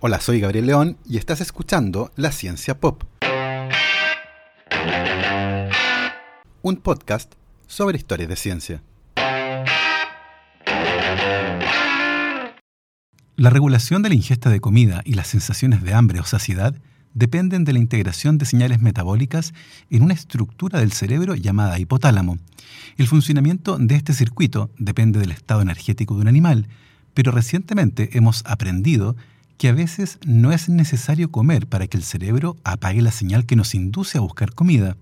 Hola, soy Gabriel León y estás escuchando La Ciencia Pop. Un podcast sobre historias de ciencia. La regulación de la ingesta de comida y las sensaciones de hambre o saciedad dependen de la integración de señales metabólicas en una estructura del cerebro llamada hipotálamo. El funcionamiento de este circuito depende del estado energético de un animal, pero recientemente hemos aprendido que a veces no es necesario comer para que el cerebro apague la señal que nos induce a buscar comida.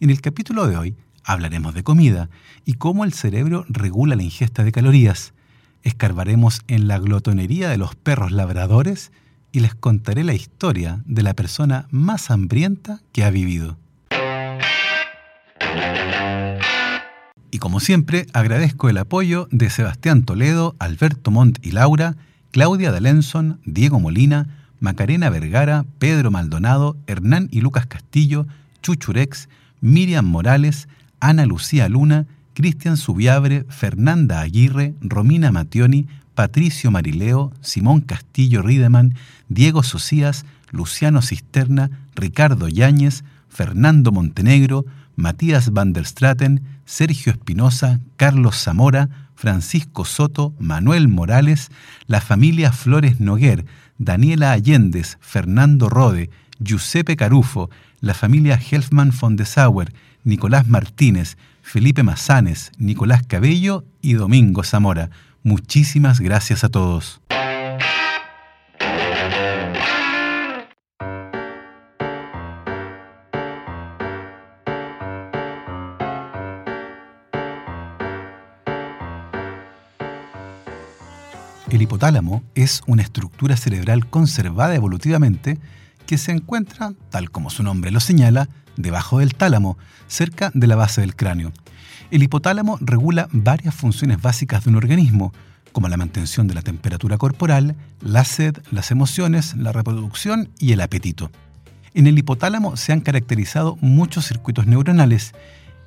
En el capítulo de hoy hablaremos de comida y cómo el cerebro regula la ingesta de calorías. Escarbaremos en la glotonería de los perros labradores y les contaré la historia de la persona más hambrienta que ha vivido. Y como siempre, agradezco el apoyo de Sebastián Toledo, Alberto Montt y Laura, Claudia D'Alenson, Diego Molina, Macarena Vergara, Pedro Maldonado, Hernán y Lucas Castillo, Chuchurex, Miriam Morales, Ana Lucía Luna, Cristian Subiabre, Fernanda Aguirre, Romina Mationi, Patricio Marileo, Simón Castillo Riedemann, Diego Socias, Luciano Cisterna, Ricardo Yáñez, Fernando Montenegro, Matías van der Straten, Sergio Espinosa, Carlos Zamora, Francisco Soto, Manuel Morales, la familia Flores Noguer, Daniela Allendez, Fernando Rode, Giuseppe Carufo, la familia Helfman von de Sauer, Nicolás Martínez, Felipe Mazanes, Nicolás Cabello y Domingo Zamora. Muchísimas gracias a todos. El hipotálamo es una estructura cerebral conservada evolutivamente que se encuentra, tal como su nombre lo señala, debajo del tálamo, cerca de la base del cráneo. El hipotálamo regula varias funciones básicas de un organismo, como la mantención de la temperatura corporal, la sed, las emociones, la reproducción y el apetito. En el hipotálamo se han caracterizado muchos circuitos neuronales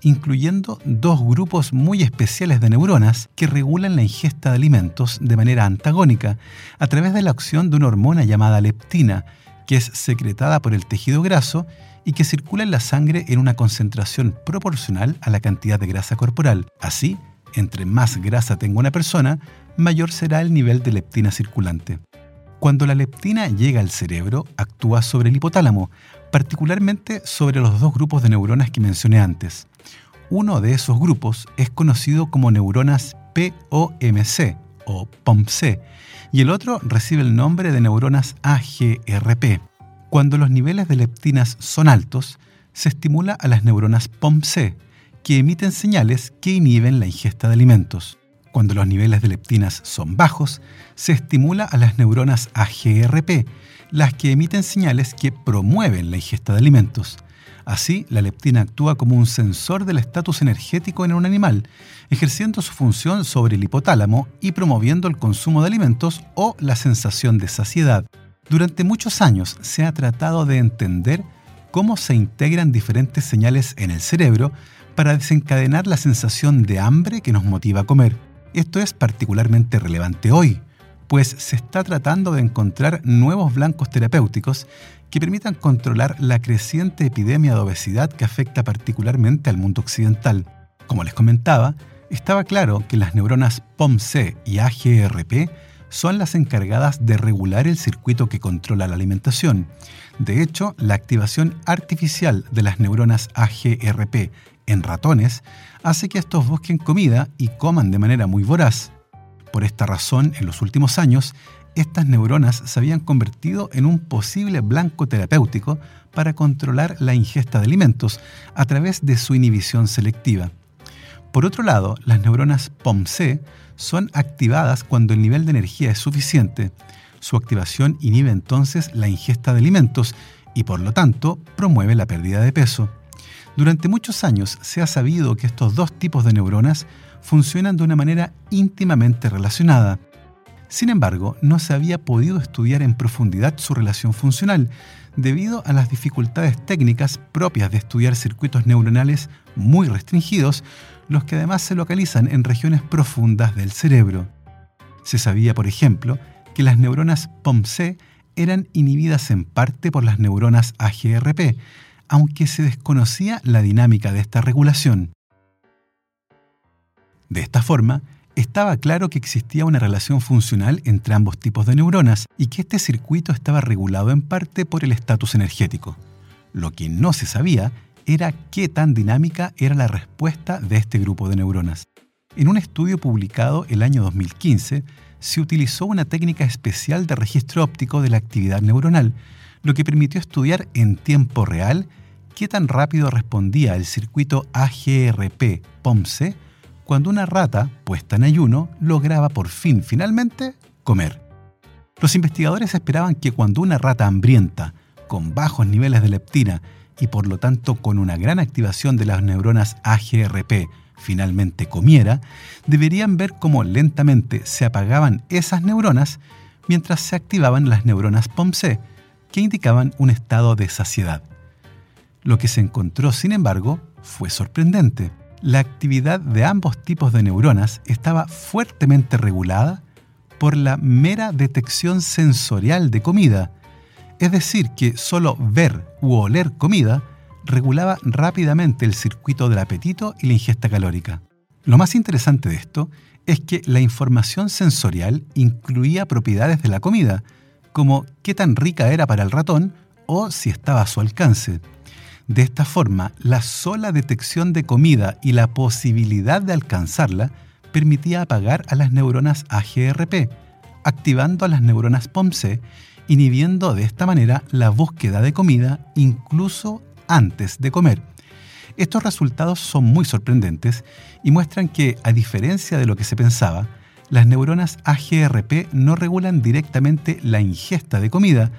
incluyendo dos grupos muy especiales de neuronas que regulan la ingesta de alimentos de manera antagónica a través de la acción de una hormona llamada leptina, que es secretada por el tejido graso y que circula en la sangre en una concentración proporcional a la cantidad de grasa corporal. Así, entre más grasa tenga una persona, mayor será el nivel de leptina circulante. Cuando la leptina llega al cerebro, actúa sobre el hipotálamo, particularmente sobre los dos grupos de neuronas que mencioné antes. Uno de esos grupos es conocido como neuronas POMC o POMC y el otro recibe el nombre de neuronas AGRP. Cuando los niveles de leptinas son altos, se estimula a las neuronas POMC, que emiten señales que inhiben la ingesta de alimentos. Cuando los niveles de leptinas son bajos, se estimula a las neuronas AGRP, las que emiten señales que promueven la ingesta de alimentos. Así, la leptina actúa como un sensor del estatus energético en un animal, ejerciendo su función sobre el hipotálamo y promoviendo el consumo de alimentos o la sensación de saciedad. Durante muchos años se ha tratado de entender cómo se integran diferentes señales en el cerebro para desencadenar la sensación de hambre que nos motiva a comer. Esto es particularmente relevante hoy, pues se está tratando de encontrar nuevos blancos terapéuticos que permitan controlar la creciente epidemia de obesidad que afecta particularmente al mundo occidental. Como les comentaba, estaba claro que las neuronas POMC y AGRP son las encargadas de regular el circuito que controla la alimentación. De hecho, la activación artificial de las neuronas AGRP en ratones hace que estos busquen comida y coman de manera muy voraz. Por esta razón, en los últimos años, estas neuronas se habían convertido en un posible blanco terapéutico para controlar la ingesta de alimentos a través de su inhibición selectiva. Por otro lado, las neuronas POMC son activadas cuando el nivel de energía es suficiente. Su activación inhibe entonces la ingesta de alimentos y por lo tanto promueve la pérdida de peso. Durante muchos años se ha sabido que estos dos tipos de neuronas funcionan de una manera íntimamente relacionada. Sin embargo, no se había podido estudiar en profundidad su relación funcional, debido a las dificultades técnicas propias de estudiar circuitos neuronales muy restringidos, los que además se localizan en regiones profundas del cerebro. Se sabía, por ejemplo, que las neuronas POMC eran inhibidas en parte por las neuronas AGRP, aunque se desconocía la dinámica de esta regulación. De esta forma, estaba claro que existía una relación funcional entre ambos tipos de neuronas y que este circuito estaba regulado en parte por el estatus energético. Lo que no se sabía era qué tan dinámica era la respuesta de este grupo de neuronas. En un estudio publicado el año 2015, se utilizó una técnica especial de registro óptico de la actividad neuronal, lo que permitió estudiar en tiempo real qué tan rápido respondía el circuito AGRP-POMC cuando una rata, puesta en ayuno, lograba por fin, finalmente, comer. Los investigadores esperaban que cuando una rata hambrienta, con bajos niveles de leptina y por lo tanto con una gran activación de las neuronas AGRP, finalmente comiera, deberían ver cómo lentamente se apagaban esas neuronas mientras se activaban las neuronas POMC, que indicaban un estado de saciedad. Lo que se encontró, sin embargo, fue sorprendente la actividad de ambos tipos de neuronas estaba fuertemente regulada por la mera detección sensorial de comida, es decir, que solo ver u oler comida regulaba rápidamente el circuito del apetito y la ingesta calórica. Lo más interesante de esto es que la información sensorial incluía propiedades de la comida, como qué tan rica era para el ratón o si estaba a su alcance. De esta forma, la sola detección de comida y la posibilidad de alcanzarla permitía apagar a las neuronas AGRP, activando a las neuronas POMC, inhibiendo de esta manera la búsqueda de comida incluso antes de comer. Estos resultados son muy sorprendentes y muestran que, a diferencia de lo que se pensaba, las neuronas AGRP no regulan directamente la ingesta de comida,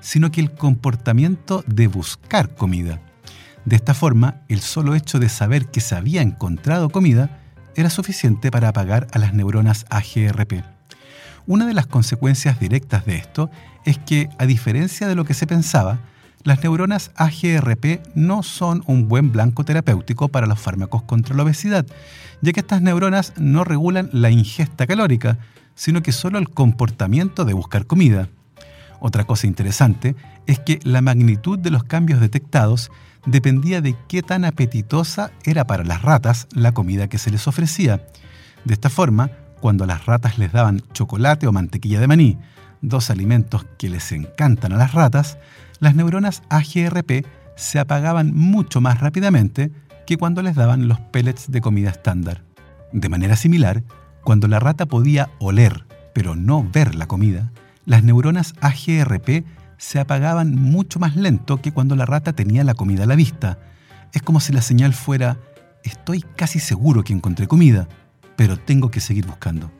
sino que el comportamiento de buscar comida. De esta forma, el solo hecho de saber que se había encontrado comida era suficiente para apagar a las neuronas AGRP. Una de las consecuencias directas de esto es que, a diferencia de lo que se pensaba, las neuronas AGRP no son un buen blanco terapéutico para los fármacos contra la obesidad, ya que estas neuronas no regulan la ingesta calórica, sino que solo el comportamiento de buscar comida. Otra cosa interesante es que la magnitud de los cambios detectados dependía de qué tan apetitosa era para las ratas la comida que se les ofrecía. De esta forma, cuando las ratas les daban chocolate o mantequilla de maní, dos alimentos que les encantan a las ratas, las neuronas AGRP se apagaban mucho más rápidamente que cuando les daban los pellets de comida estándar. De manera similar, cuando la rata podía oler pero no ver la comida, las neuronas AGRP se apagaban mucho más lento que cuando la rata tenía la comida a la vista. Es como si la señal fuera, estoy casi seguro que encontré comida, pero tengo que seguir buscando.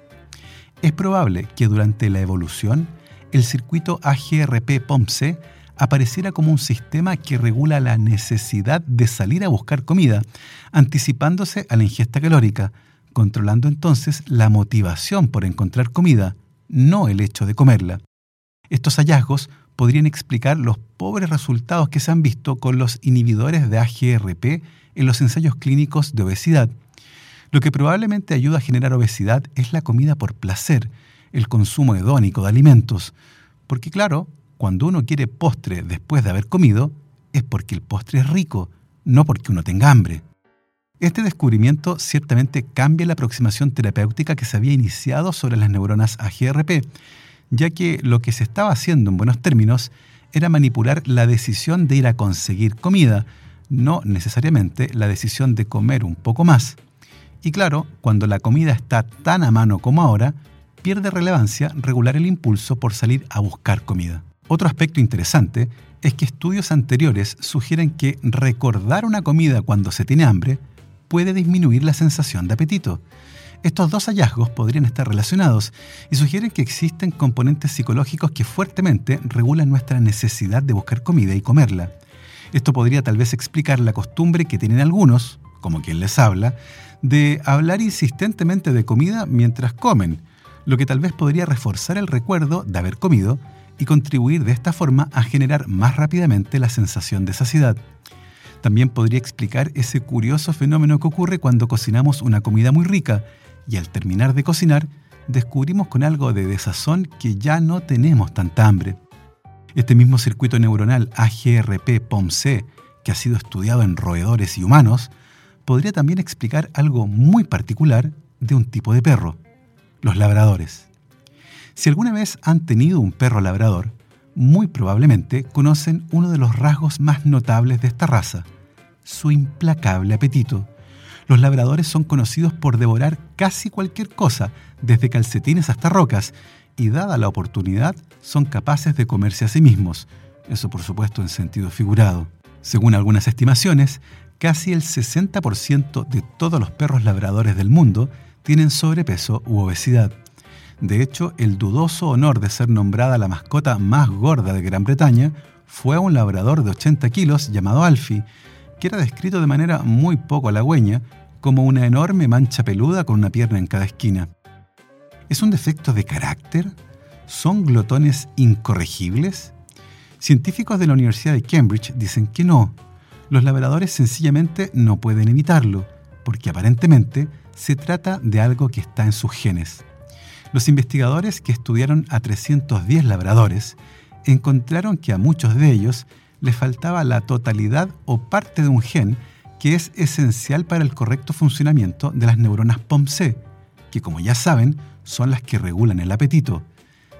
Es probable que durante la evolución el circuito AGRP-POMC apareciera como un sistema que regula la necesidad de salir a buscar comida, anticipándose a la ingesta calórica, controlando entonces la motivación por encontrar comida, no el hecho de comerla. Estos hallazgos podrían explicar los pobres resultados que se han visto con los inhibidores de AGRP en los ensayos clínicos de obesidad. Lo que probablemente ayuda a generar obesidad es la comida por placer, el consumo hedónico de alimentos. Porque claro, cuando uno quiere postre después de haber comido, es porque el postre es rico, no porque uno tenga hambre. Este descubrimiento ciertamente cambia la aproximación terapéutica que se había iniciado sobre las neuronas AGRP, ya que lo que se estaba haciendo en buenos términos era manipular la decisión de ir a conseguir comida, no necesariamente la decisión de comer un poco más. Y claro, cuando la comida está tan a mano como ahora, pierde relevancia regular el impulso por salir a buscar comida. Otro aspecto interesante es que estudios anteriores sugieren que recordar una comida cuando se tiene hambre puede disminuir la sensación de apetito. Estos dos hallazgos podrían estar relacionados y sugieren que existen componentes psicológicos que fuertemente regulan nuestra necesidad de buscar comida y comerla. Esto podría tal vez explicar la costumbre que tienen algunos, como quien les habla, de hablar insistentemente de comida mientras comen, lo que tal vez podría reforzar el recuerdo de haber comido y contribuir de esta forma a generar más rápidamente la sensación de saciedad. También podría explicar ese curioso fenómeno que ocurre cuando cocinamos una comida muy rica y al terminar de cocinar, descubrimos con algo de desazón que ya no tenemos tanta hambre. Este mismo circuito neuronal AGRP-POMC, que ha sido estudiado en roedores y humanos, podría también explicar algo muy particular de un tipo de perro, los labradores. Si alguna vez han tenido un perro labrador, muy probablemente conocen uno de los rasgos más notables de esta raza, su implacable apetito. Los labradores son conocidos por devorar casi cualquier cosa, desde calcetines hasta rocas, y dada la oportunidad, son capaces de comerse a sí mismos, eso por supuesto en sentido figurado. Según algunas estimaciones, casi el 60% de todos los perros labradores del mundo tienen sobrepeso u obesidad. De hecho, el dudoso honor de ser nombrada la mascota más gorda de Gran Bretaña fue a un labrador de 80 kilos llamado Alfie, que era descrito de manera muy poco halagüeña como una enorme mancha peluda con una pierna en cada esquina. ¿Es un defecto de carácter? ¿Son glotones incorregibles? Científicos de la Universidad de Cambridge dicen que no, los labradores sencillamente no pueden evitarlo, porque aparentemente se trata de algo que está en sus genes. Los investigadores que estudiaron a 310 labradores encontraron que a muchos de ellos les faltaba la totalidad o parte de un gen que es esencial para el correcto funcionamiento de las neuronas POMC, que como ya saben son las que regulan el apetito.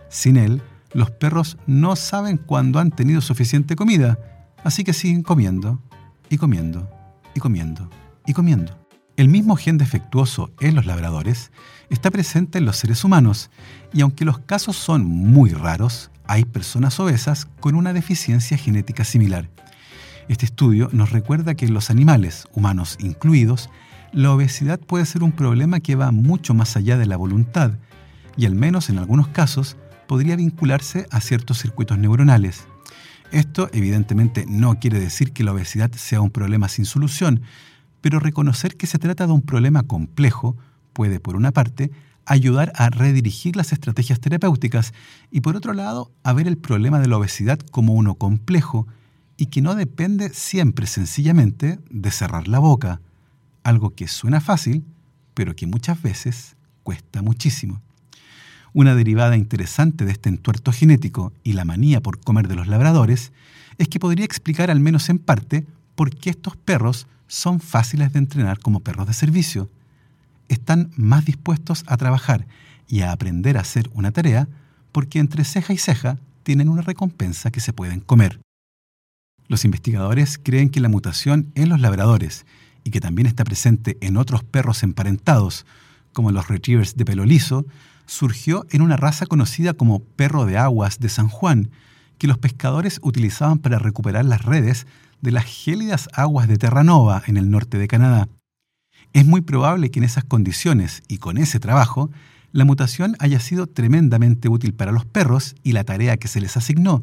Sin él, los perros no saben cuándo han tenido suficiente comida, así que siguen comiendo y comiendo, y comiendo, y comiendo. El mismo gen defectuoso en los labradores está presente en los seres humanos, y aunque los casos son muy raros, hay personas obesas con una deficiencia genética similar. Este estudio nos recuerda que en los animales, humanos incluidos, la obesidad puede ser un problema que va mucho más allá de la voluntad, y al menos en algunos casos podría vincularse a ciertos circuitos neuronales. Esto evidentemente no quiere decir que la obesidad sea un problema sin solución, pero reconocer que se trata de un problema complejo puede, por una parte, ayudar a redirigir las estrategias terapéuticas y, por otro lado, a ver el problema de la obesidad como uno complejo y que no depende siempre sencillamente de cerrar la boca, algo que suena fácil, pero que muchas veces cuesta muchísimo. Una derivada interesante de este entuerto genético y la manía por comer de los labradores es que podría explicar al menos en parte por qué estos perros son fáciles de entrenar como perros de servicio. Están más dispuestos a trabajar y a aprender a hacer una tarea porque entre ceja y ceja tienen una recompensa que se pueden comer. Los investigadores creen que la mutación en los labradores y que también está presente en otros perros emparentados, como los retrievers de pelo liso, surgió en una raza conocida como perro de aguas de San Juan, que los pescadores utilizaban para recuperar las redes de las gélidas aguas de Terranova en el norte de Canadá. Es muy probable que en esas condiciones y con ese trabajo, la mutación haya sido tremendamente útil para los perros y la tarea que se les asignó,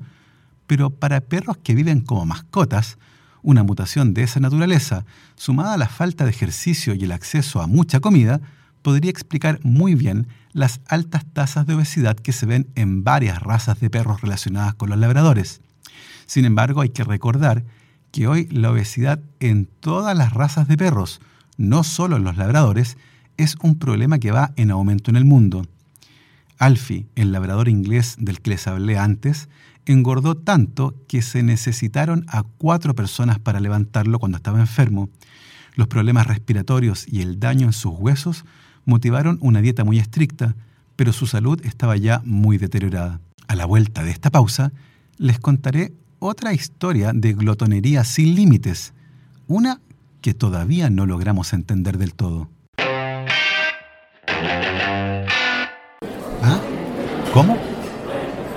pero para perros que viven como mascotas, una mutación de esa naturaleza, sumada a la falta de ejercicio y el acceso a mucha comida, podría explicar muy bien las altas tasas de obesidad que se ven en varias razas de perros relacionadas con los labradores. Sin embargo, hay que recordar que hoy la obesidad en todas las razas de perros, no solo en los labradores, es un problema que va en aumento en el mundo. Alfie, el labrador inglés del que les hablé antes, engordó tanto que se necesitaron a cuatro personas para levantarlo cuando estaba enfermo. Los problemas respiratorios y el daño en sus huesos motivaron una dieta muy estricta, pero su salud estaba ya muy deteriorada. A la vuelta de esta pausa, les contaré otra historia de glotonería sin límites, una que todavía no logramos entender del todo. ¿Ah? ¿Cómo?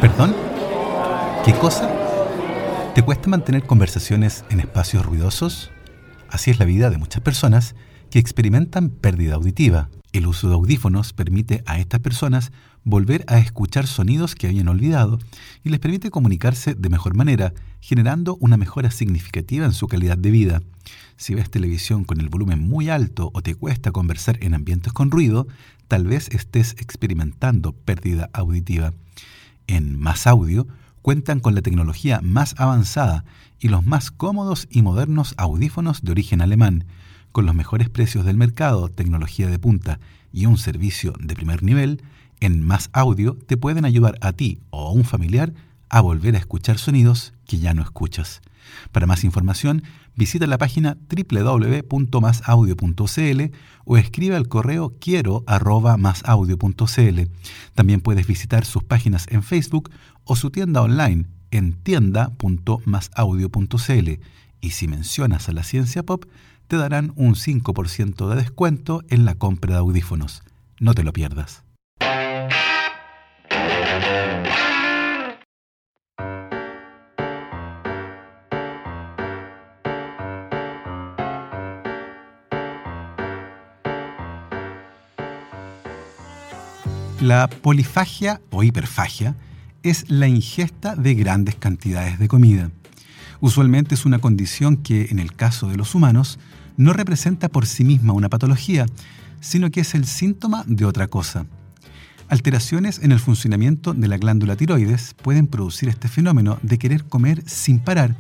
¿Perdón? ¿Qué cosa? ¿Te cuesta mantener conversaciones en espacios ruidosos? Así es la vida de muchas personas que experimentan pérdida auditiva. El uso de audífonos permite a estas personas volver a escuchar sonidos que habían olvidado y les permite comunicarse de mejor manera, generando una mejora significativa en su calidad de vida. Si ves televisión con el volumen muy alto o te cuesta conversar en ambientes con ruido, tal vez estés experimentando pérdida auditiva. En Más Audio cuentan con la tecnología más avanzada y los más cómodos y modernos audífonos de origen alemán con los mejores precios del mercado, tecnología de punta y un servicio de primer nivel, en Más Audio te pueden ayudar a ti o a un familiar a volver a escuchar sonidos que ya no escuchas. Para más información, visita la página www.masaudio.cl o escribe al correo quiero También puedes visitar sus páginas en Facebook o su tienda online en tienda.masaudio.cl y si mencionas a la ciencia pop, te darán un 5% de descuento en la compra de audífonos. No te lo pierdas. La polifagia o hiperfagia es la ingesta de grandes cantidades de comida. Usualmente es una condición que, en el caso de los humanos, no representa por sí misma una patología, sino que es el síntoma de otra cosa. Alteraciones en el funcionamiento de la glándula tiroides pueden producir este fenómeno de querer comer sin parar,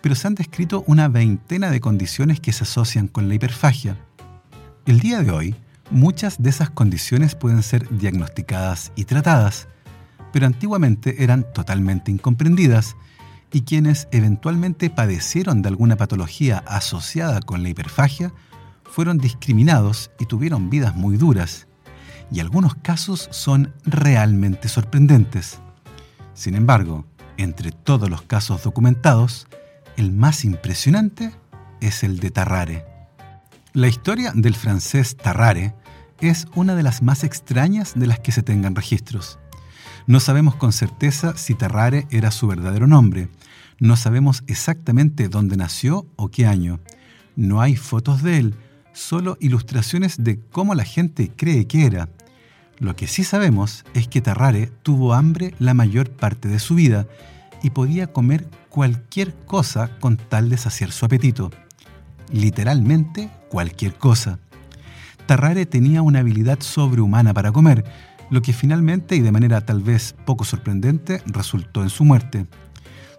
pero se han descrito una veintena de condiciones que se asocian con la hiperfagia. El día de hoy, Muchas de esas condiciones pueden ser diagnosticadas y tratadas, pero antiguamente eran totalmente incomprendidas y quienes eventualmente padecieron de alguna patología asociada con la hiperfagia fueron discriminados y tuvieron vidas muy duras, y algunos casos son realmente sorprendentes. Sin embargo, entre todos los casos documentados, el más impresionante es el de Tarrare. La historia del francés Tarrare es una de las más extrañas de las que se tengan registros. No sabemos con certeza si Tarrare era su verdadero nombre. No sabemos exactamente dónde nació o qué año. No hay fotos de él, solo ilustraciones de cómo la gente cree que era. Lo que sí sabemos es que Tarrare tuvo hambre la mayor parte de su vida y podía comer cualquier cosa con tal de saciar su apetito. Literalmente cualquier cosa. Tarrare tenía una habilidad sobrehumana para comer, lo que finalmente y de manera tal vez poco sorprendente resultó en su muerte.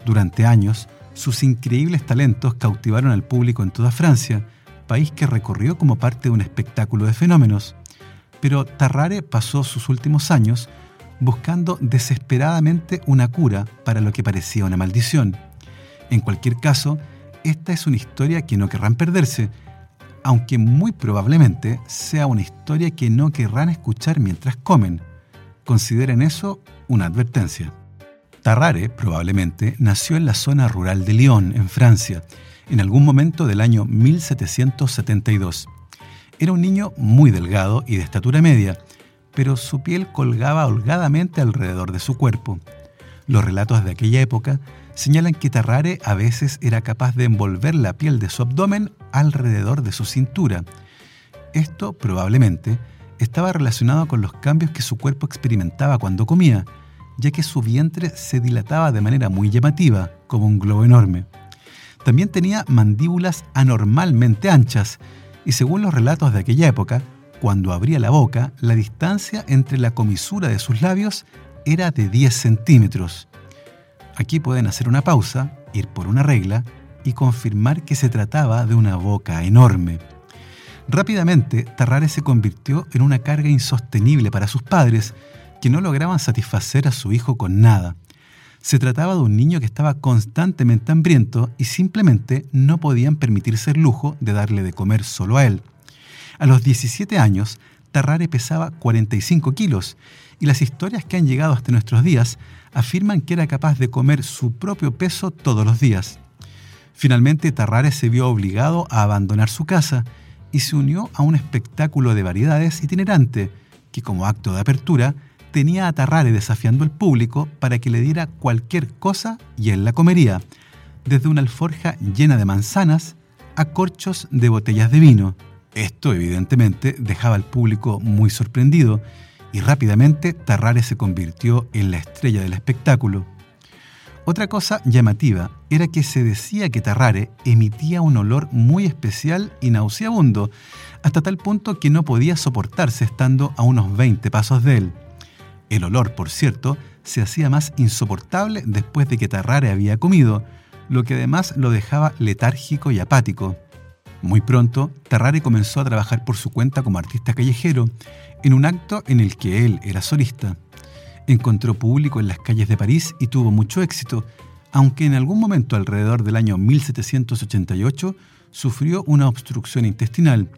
Durante años, sus increíbles talentos cautivaron al público en toda Francia, país que recorrió como parte de un espectáculo de fenómenos. Pero Tarrare pasó sus últimos años buscando desesperadamente una cura para lo que parecía una maldición. En cualquier caso, esta es una historia que no querrán perderse, aunque muy probablemente sea una historia que no querrán escuchar mientras comen. Consideren eso una advertencia. Tarrare probablemente nació en la zona rural de Lyon, en Francia, en algún momento del año 1772. Era un niño muy delgado y de estatura media, pero su piel colgaba holgadamente alrededor de su cuerpo. Los relatos de aquella época señalan que Tarrare a veces era capaz de envolver la piel de su abdomen alrededor de su cintura. Esto probablemente estaba relacionado con los cambios que su cuerpo experimentaba cuando comía, ya que su vientre se dilataba de manera muy llamativa, como un globo enorme. También tenía mandíbulas anormalmente anchas, y según los relatos de aquella época, cuando abría la boca, la distancia entre la comisura de sus labios era de 10 centímetros. Aquí pueden hacer una pausa, ir por una regla y confirmar que se trataba de una boca enorme. Rápidamente, Tarrare se convirtió en una carga insostenible para sus padres, que no lograban satisfacer a su hijo con nada. Se trataba de un niño que estaba constantemente hambriento y simplemente no podían permitirse el lujo de darle de comer solo a él. A los 17 años, Tarrare pesaba 45 kilos y las historias que han llegado hasta nuestros días afirman que era capaz de comer su propio peso todos los días. Finalmente, Tarrare se vio obligado a abandonar su casa y se unió a un espectáculo de variedades itinerante que como acto de apertura tenía a Tarrare desafiando al público para que le diera cualquier cosa y él la comería, desde una alforja llena de manzanas a corchos de botellas de vino. Esto evidentemente dejaba al público muy sorprendido y rápidamente Tarrare se convirtió en la estrella del espectáculo. Otra cosa llamativa era que se decía que Tarrare emitía un olor muy especial y nauseabundo, hasta tal punto que no podía soportarse estando a unos 20 pasos de él. El olor, por cierto, se hacía más insoportable después de que Tarrare había comido, lo que además lo dejaba letárgico y apático. Muy pronto, Tarrare comenzó a trabajar por su cuenta como artista callejero, en un acto en el que él era solista. Encontró público en las calles de París y tuvo mucho éxito, aunque en algún momento alrededor del año 1788 sufrió una obstrucción intestinal.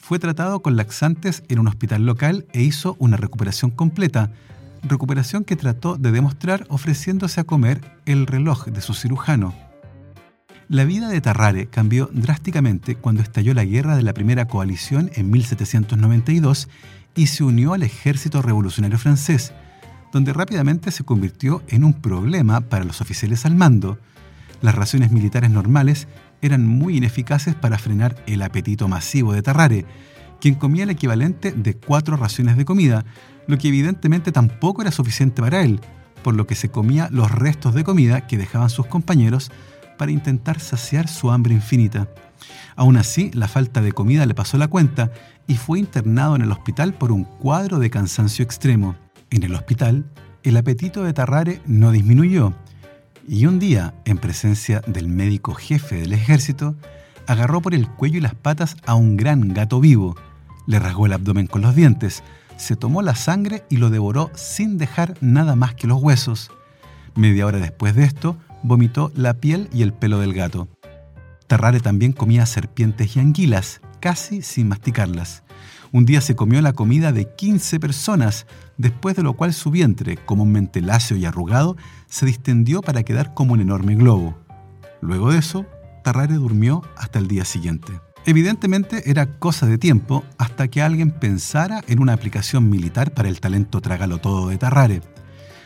Fue tratado con laxantes en un hospital local e hizo una recuperación completa, recuperación que trató de demostrar ofreciéndose a comer el reloj de su cirujano. La vida de Tarrare cambió drásticamente cuando estalló la guerra de la Primera Coalición en 1792 y se unió al ejército revolucionario francés, donde rápidamente se convirtió en un problema para los oficiales al mando. Las raciones militares normales eran muy ineficaces para frenar el apetito masivo de Tarrare, quien comía el equivalente de cuatro raciones de comida, lo que evidentemente tampoco era suficiente para él, por lo que se comía los restos de comida que dejaban sus compañeros para intentar saciar su hambre infinita. Aún así, la falta de comida le pasó la cuenta y fue internado en el hospital por un cuadro de cansancio extremo. En el hospital, el apetito de Tarrare no disminuyó, y un día, en presencia del médico jefe del ejército, agarró por el cuello y las patas a un gran gato vivo, le rasgó el abdomen con los dientes, se tomó la sangre y lo devoró sin dejar nada más que los huesos. Media hora después de esto, vomitó la piel y el pelo del gato. Tarrare también comía serpientes y anguilas, casi sin masticarlas. Un día se comió la comida de 15 personas, después de lo cual su vientre, comúnmente lacio y arrugado, se distendió para quedar como un enorme globo. Luego de eso, Tarrare durmió hasta el día siguiente. Evidentemente era cosa de tiempo hasta que alguien pensara en una aplicación militar para el talento trágalo todo de Tarrare.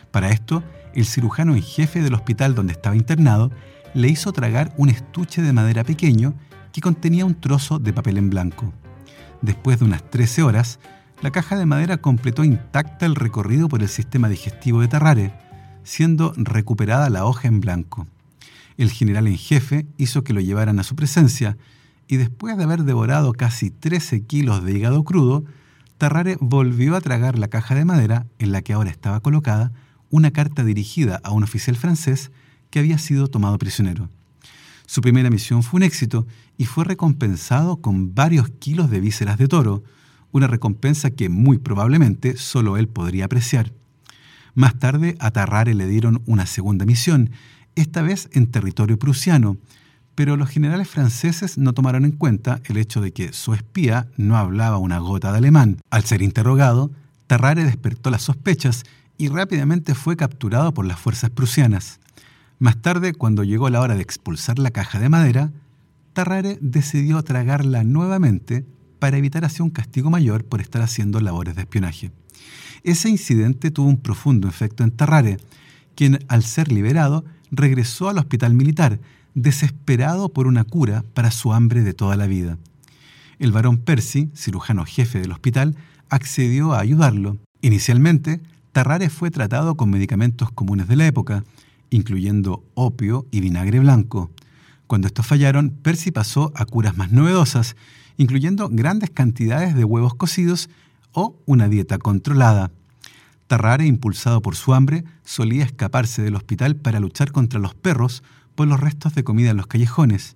Para esto, el cirujano en jefe del hospital donde estaba internado le hizo tragar un estuche de madera pequeño que contenía un trozo de papel en blanco. Después de unas 13 horas, la caja de madera completó intacta el recorrido por el sistema digestivo de Tarrare, siendo recuperada la hoja en blanco. El general en jefe hizo que lo llevaran a su presencia y después de haber devorado casi 13 kilos de hígado crudo, Tarrare volvió a tragar la caja de madera en la que ahora estaba colocada una carta dirigida a un oficial francés que había sido tomado prisionero. Su primera misión fue un éxito y fue recompensado con varios kilos de vísceras de toro, una recompensa que muy probablemente solo él podría apreciar. Más tarde a Tarrare le dieron una segunda misión, esta vez en territorio prusiano, pero los generales franceses no tomaron en cuenta el hecho de que su espía no hablaba una gota de alemán. Al ser interrogado, Tarrare despertó las sospechas y rápidamente fue capturado por las fuerzas prusianas. Más tarde, cuando llegó la hora de expulsar la caja de madera, Tarrare decidió tragarla nuevamente para evitar así un castigo mayor por estar haciendo labores de espionaje. Ese incidente tuvo un profundo efecto en Tarrare, quien al ser liberado regresó al hospital militar, desesperado por una cura para su hambre de toda la vida. El varón Percy, cirujano jefe del hospital, accedió a ayudarlo. Inicialmente, Tarrare fue tratado con medicamentos comunes de la época, incluyendo opio y vinagre blanco. Cuando estos fallaron, Percy pasó a curas más novedosas, incluyendo grandes cantidades de huevos cocidos o una dieta controlada. Tarrare, impulsado por su hambre, solía escaparse del hospital para luchar contra los perros por los restos de comida en los callejones.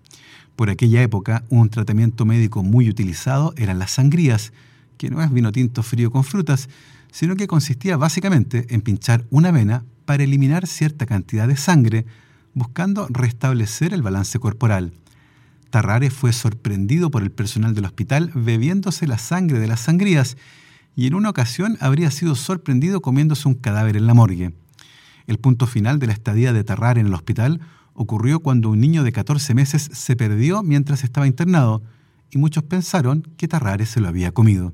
Por aquella época, un tratamiento médico muy utilizado eran las sangrías, que no es vino tinto frío con frutas, sino que consistía básicamente en pinchar una vena para eliminar cierta cantidad de sangre, buscando restablecer el balance corporal. Tarrare fue sorprendido por el personal del hospital bebiéndose la sangre de las sangrías y en una ocasión habría sido sorprendido comiéndose un cadáver en la morgue. El punto final de la estadía de Tarrare en el hospital ocurrió cuando un niño de 14 meses se perdió mientras estaba internado y muchos pensaron que Tarrare se lo había comido.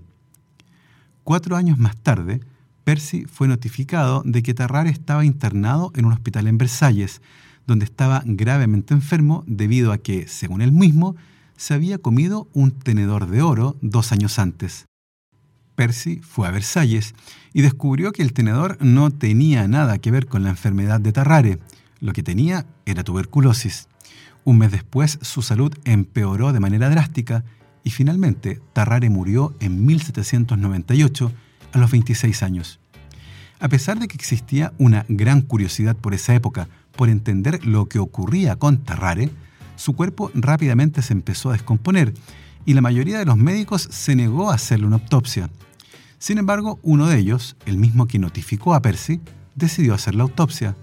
Cuatro años más tarde, Percy fue notificado de que Tarrare estaba internado en un hospital en Versalles, donde estaba gravemente enfermo debido a que, según él mismo, se había comido un tenedor de oro dos años antes. Percy fue a Versalles y descubrió que el tenedor no tenía nada que ver con la enfermedad de Tarrare, lo que tenía era tuberculosis. Un mes después su salud empeoró de manera drástica y finalmente Tarrare murió en 1798 a los 26 años. A pesar de que existía una gran curiosidad por esa época por entender lo que ocurría con Tarrare, su cuerpo rápidamente se empezó a descomponer y la mayoría de los médicos se negó a hacerle una autopsia. Sin embargo, uno de ellos, el mismo que notificó a Percy, decidió hacer la autopsia.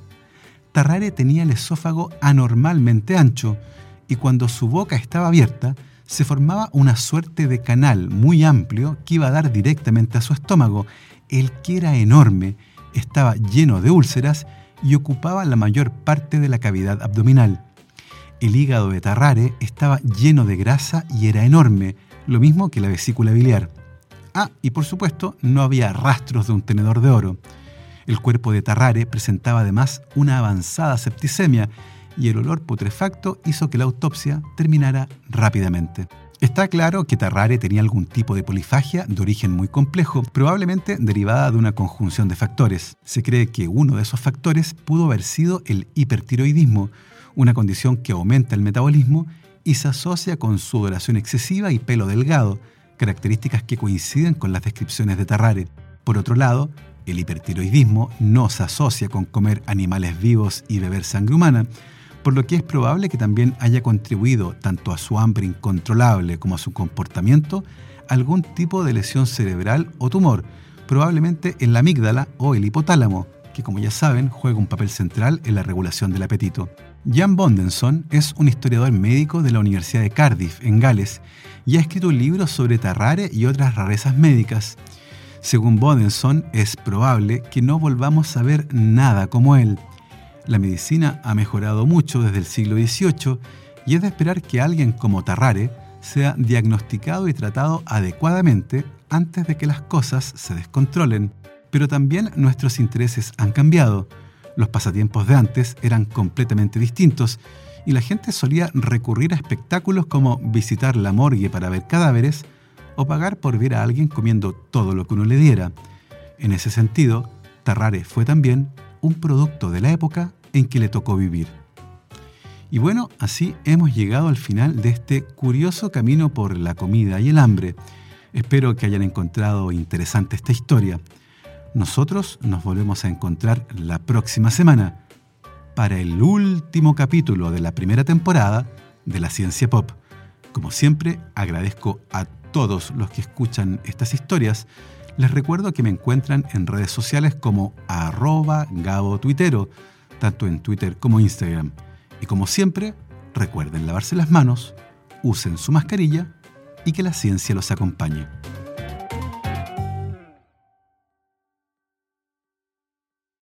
Tarrare tenía el esófago anormalmente ancho y cuando su boca estaba abierta, se formaba una suerte de canal muy amplio que iba a dar directamente a su estómago, el que era enorme, estaba lleno de úlceras y ocupaba la mayor parte de la cavidad abdominal. El hígado de Tarrare estaba lleno de grasa y era enorme, lo mismo que la vesícula biliar. Ah, y por supuesto, no había rastros de un tenedor de oro. El cuerpo de Tarrare presentaba además una avanzada septicemia y el olor putrefacto hizo que la autopsia terminara rápidamente. Está claro que Tarrare tenía algún tipo de polifagia de origen muy complejo, probablemente derivada de una conjunción de factores. Se cree que uno de esos factores pudo haber sido el hipertiroidismo, una condición que aumenta el metabolismo y se asocia con sudoración excesiva y pelo delgado, características que coinciden con las descripciones de Tarrare. Por otro lado, el hipertiroidismo no se asocia con comer animales vivos y beber sangre humana, por lo que es probable que también haya contribuido tanto a su hambre incontrolable como a su comportamiento algún tipo de lesión cerebral o tumor, probablemente en la amígdala o el hipotálamo, que como ya saben juega un papel central en la regulación del apetito. Jan Bondenson es un historiador médico de la Universidad de Cardiff, en Gales, y ha escrito un libro sobre Tarrare y otras rarezas médicas. Según Bondenson, es probable que no volvamos a ver nada como él. La medicina ha mejorado mucho desde el siglo XVIII y es de esperar que alguien como Tarrare sea diagnosticado y tratado adecuadamente antes de que las cosas se descontrolen. Pero también nuestros intereses han cambiado. Los pasatiempos de antes eran completamente distintos y la gente solía recurrir a espectáculos como visitar la morgue para ver cadáveres o pagar por ver a alguien comiendo todo lo que uno le diera. En ese sentido, Tarrare fue también un producto de la época en que le tocó vivir. Y bueno, así hemos llegado al final de este curioso camino por la comida y el hambre. Espero que hayan encontrado interesante esta historia. Nosotros nos volvemos a encontrar la próxima semana para el último capítulo de la primera temporada de la Ciencia Pop. Como siempre, agradezco a todos los que escuchan estas historias. Les recuerdo que me encuentran en redes sociales como arroba Gabo Tuitero, tanto en Twitter como Instagram. Y como siempre, recuerden lavarse las manos, usen su mascarilla y que la ciencia los acompañe.